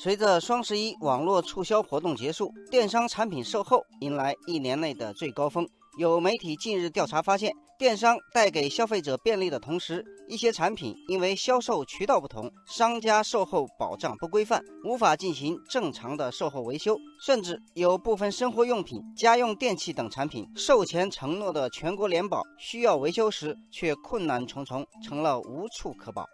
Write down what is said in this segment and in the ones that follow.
随着双十一网络促销活动结束，电商产品售后迎来一年内的最高峰。有媒体近日调查发现，电商带给消费者便利的同时，一些产品因为销售渠道不同，商家售后保障不规范，无法进行正常的售后维修，甚至有部分生活用品、家用电器等产品售前承诺的全国联保，需要维修时却困难重重，成了无处可保。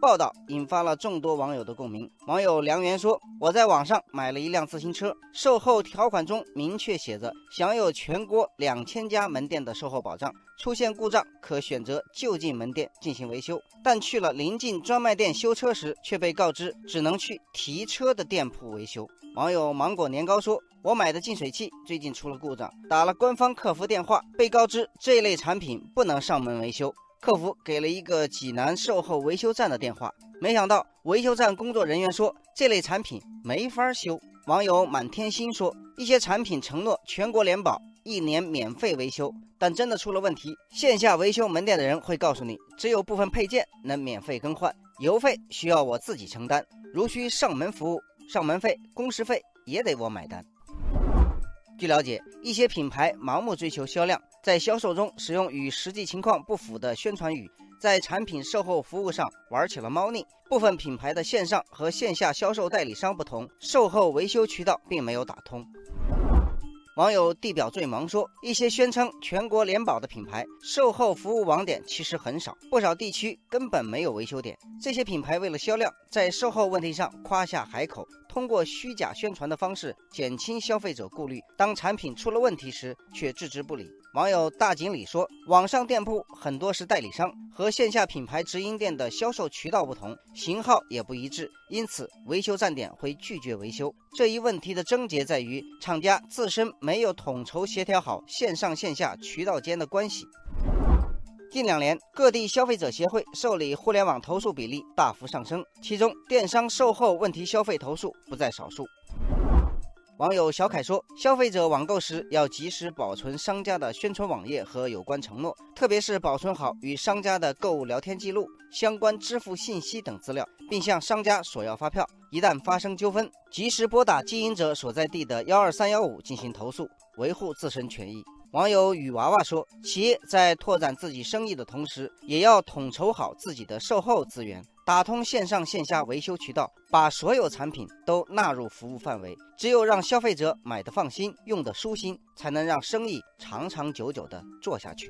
报道引发了众多网友的共鸣。网友梁元说：“我在网上买了一辆自行车，售后条款中明确写着享有全国两千家门店的售后保障，出现故障可选择就近门店进行维修。但去了临近专卖店修车时，却被告知只能去提车的店铺维修。”网友芒果年糕说：“我买的净水器最近出了故障，打了官方客服电话，被告知这类产品不能上门维修。”客服给了一个济南售后维修站的电话，没想到维修站工作人员说这类产品没法修。网友满天星说，一些产品承诺全国联保，一年免费维修，但真的出了问题，线下维修门店的人会告诉你，只有部分配件能免费更换，邮费需要我自己承担，如需上门服务，上门费、工时费也得我买单。据了解，一些品牌盲目追求销量，在销售中使用与实际情况不符的宣传语，在产品售后服务上玩起了猫腻。部分品牌的线上和线下销售代理商不同，售后维修渠道并没有打通。网友地表最忙说，一些宣称全国联保的品牌售后服务网点其实很少，不少地区根本没有维修点。这些品牌为了销量，在售后问题上夸下海口。通过虚假宣传的方式减轻消费者顾虑，当产品出了问题时却置之不理。网友大锦鲤说，网上店铺很多是代理商，和线下品牌直营店的销售渠道不同，型号也不一致，因此维修站点会拒绝维修。这一问题的症结在于厂家自身没有统筹协调好线上线下渠道间的关系。近两年，各地消费者协会受理互联网投诉比例大幅上升，其中电商售后问题消费投诉不在少数。网友小凯说，消费者网购时要及时保存商家的宣传网页和有关承诺，特别是保存好与商家的购物聊天记录、相关支付信息等资料，并向商家索要发票。一旦发生纠纷，及时拨打经营者所在地的幺二三幺五进行投诉，维护自身权益。网友雨娃娃说：“企业在拓展自己生意的同时，也要统筹好自己的售后资源，打通线上线下维修渠道，把所有产品都纳入服务范围。只有让消费者买的放心、用的舒心，才能让生意长长久久的做下去。”